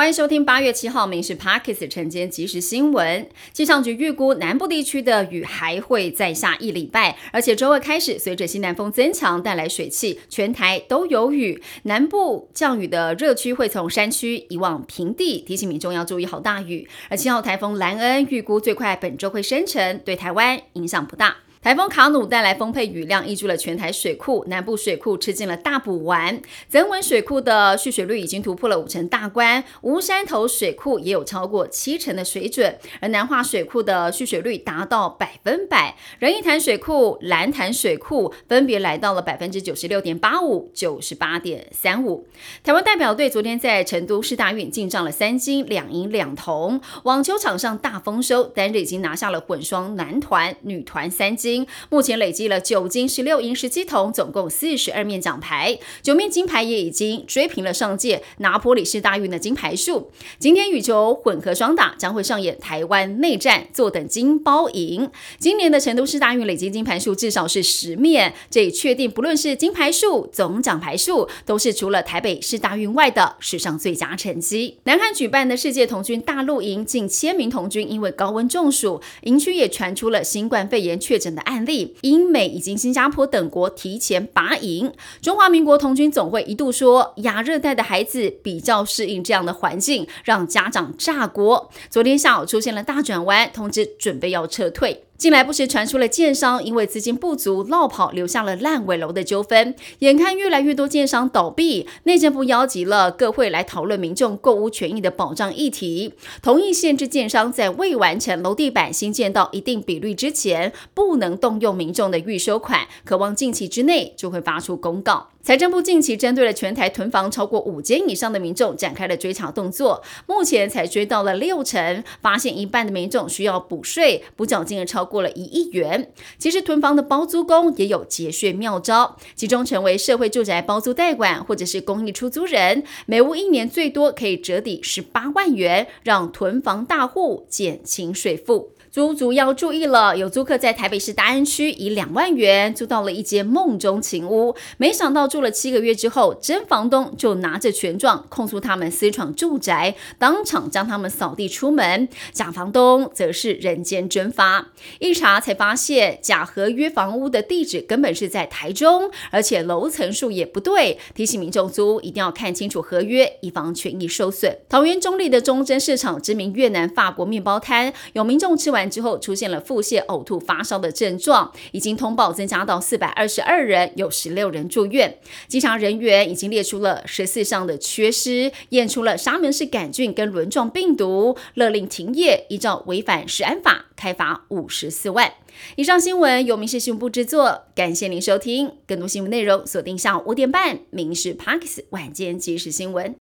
欢迎收听八月七号《民事 Parkes》晨间即时新闻。气象局预估南部地区的雨还会再下一礼拜，而且周二开始，随着西南风增强带来水汽，全台都有雨。南部降雨的热区会从山区移往平地，提醒民众要注意好大雨。而七号台风兰恩预估最快本周会生成，对台湾影响不大。台风卡努带来丰沛雨量，溢注了全台水库，南部水库吃进了大补丸。增文水库的蓄水率已经突破了五成大关，吴山头水库也有超过七成的水准，而南化水库的蓄水率达到百分百。仁义潭水库、蓝潭水库分别来到了百分之九十六点八五、九十八点三五。台湾代表队昨天在成都市大运进账了三金两银两铜，网球场上大丰收，单日已经拿下了混双男团、女团三金。目前累积了九金十六银十七铜，总共四十二面奖牌，九面金牌也已经追平了上届拿坡里市大运的金牌数。今天羽球混合双打将会上演台湾内战，坐等金包银。今年的成都市大运累积金牌数至少是十面，这已确定不论是金牌数、总奖牌数，都是除了台北市大运外的史上最佳成绩。南韩举办的世界童军大陆营，近千名童军因为高温中暑，营区也传出了新冠肺炎确诊的。案例，英美以及新加坡等国提前拔营。中华民国童军总会一度说，亚热带的孩子比较适应这样的环境，让家长炸锅。昨天下午出现了大转弯，通知准备要撤退。近来不时传出了建商因为资金不足落跑，留下了烂尾楼的纠纷。眼看越来越多建商倒闭，内政部邀集了各会来讨论民众购屋权益的保障议题，同意限制建商在未完成楼地板新建到一定比率之前，不能动用民众的预收款，渴望近期之内就会发出公告。财政部近期针对了全台囤房超过五间以上的民众展开了追查动作，目前才追到了六成，发现一半的民众需要补税，补缴金额超过了一亿元。其实囤房的包租公也有节税妙招，其中成为社会住宅包租代管或者是公益出租人，每屋一年最多可以折抵十八万元，让囤房大户减轻税负。租族要注意了，有租客在台北市大安区以两万元租到了一间梦中情屋，没想到住了七个月之后，真房东就拿着权状控诉他们私闯住宅，当场将他们扫地出门。假房东则是人间蒸发，一查才发现假合约房屋的地址根本是在台中，而且楼层数也不对。提醒民众租一定要看清楚合约，以防权益受损。桃园中立的中贞市场知名越南法国面包摊，有民众吃完完。之后出现了腹泻、呕吐、发烧的症状，已经通报增加到四百二十二人，有十六人住院。稽查人员已经列出了十四项的缺失，验出了沙门氏杆菌跟轮状病毒，勒令停业，依照违反食安法开罚五十四万。以上新闻由民事新闻部制作，感谢您收听。更多新闻内容锁定下午五点半《民事 Parks 晚间即时新闻》。